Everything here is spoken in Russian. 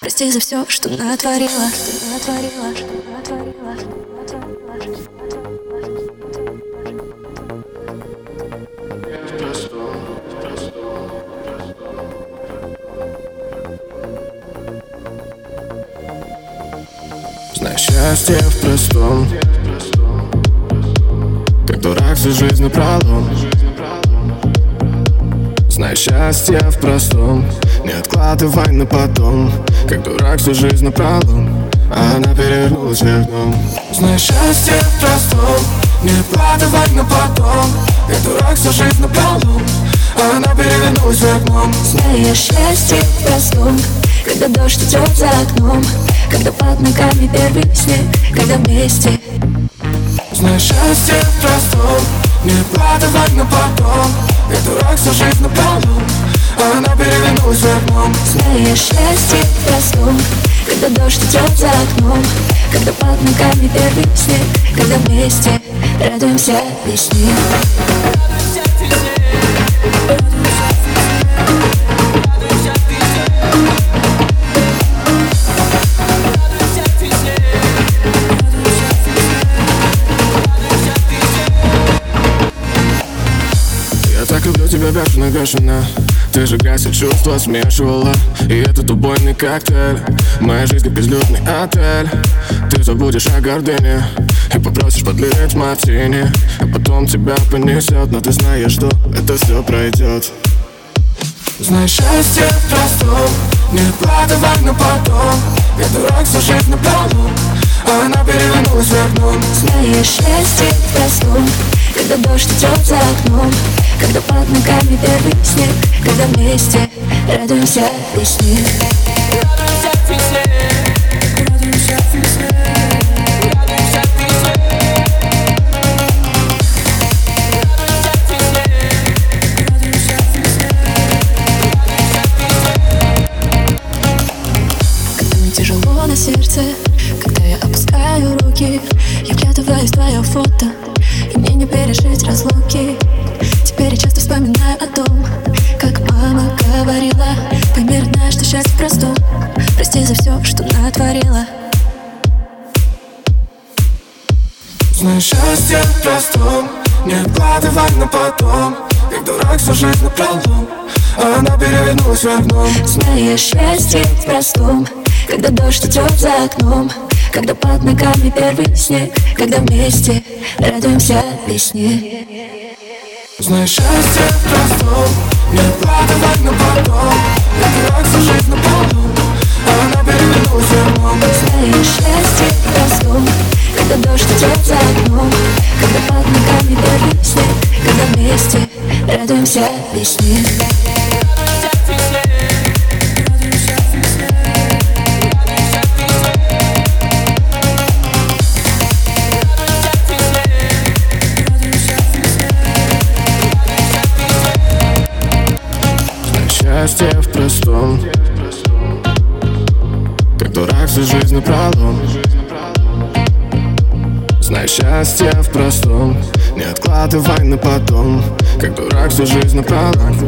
Прости за все, что натворила, что Знаю счастье в простом. Как дурак всю жизнь напролом. Знаю счастье в простом. Не откладывай на потом Как дурак всю жизнь напролом А она перевернулась вверх дном Знаю счастье в простом. Не откладывай на потом. Как дурак всю жизнь напролом А она перевернулась вверх дном Знаю счастье в простом. Когда дождь идет за окном. Когда под ногами первый снег. Когда вместе. Знаю счастье в простом. Не откладывай на потом. Я дурак всю жизнь напролом А она перевернулась вверх дном Знаю счастье в простом Когда дождь идет за окном Когда под ногами первый снег Когда вместе радуемся весне. Я так люблю тебя бешено, бешено Ты же и чувства смешивала. И этот убойный коктейль. Моя жизнь как безлюдный отель. Ты забудешь о гордыне И попросишь подлить мартини. А потом тебя понесет Но ты знаешь, что это все пройдет Знаешь, счастье в простом. Не откладывай на потом. Я дурак всю жизнь напролом А она перевернулась вверх дном Знаю счастье в простом. Когда дождь идет за окном Когда под ногами первый снег Когда вместе радуемся весне. Когда мне тяжело на сердце Когда я опускаю руки Я вглядываюсь в твое фото И мне не пережить разлуки Знаешь, счастье в простом. Не откладывай на потом. Как дурак всю жизнь напролом А она перевернулась вверх дном Знаю счастье в простом. Когда дождь идет за окном. Когда под ногами первый снег. Когда вместе радуемся весне. Знаешь, счастье в простом. Не откладывай на потом. Как дурак всю жизнь напролом А она перевернулась вверх дном Знаю счастье радуемся весне. Счастье в простом Как дурак всю жизнь напролом Знай счастье в простом. Не откладывай на потом Как дурак всю жизнь напролом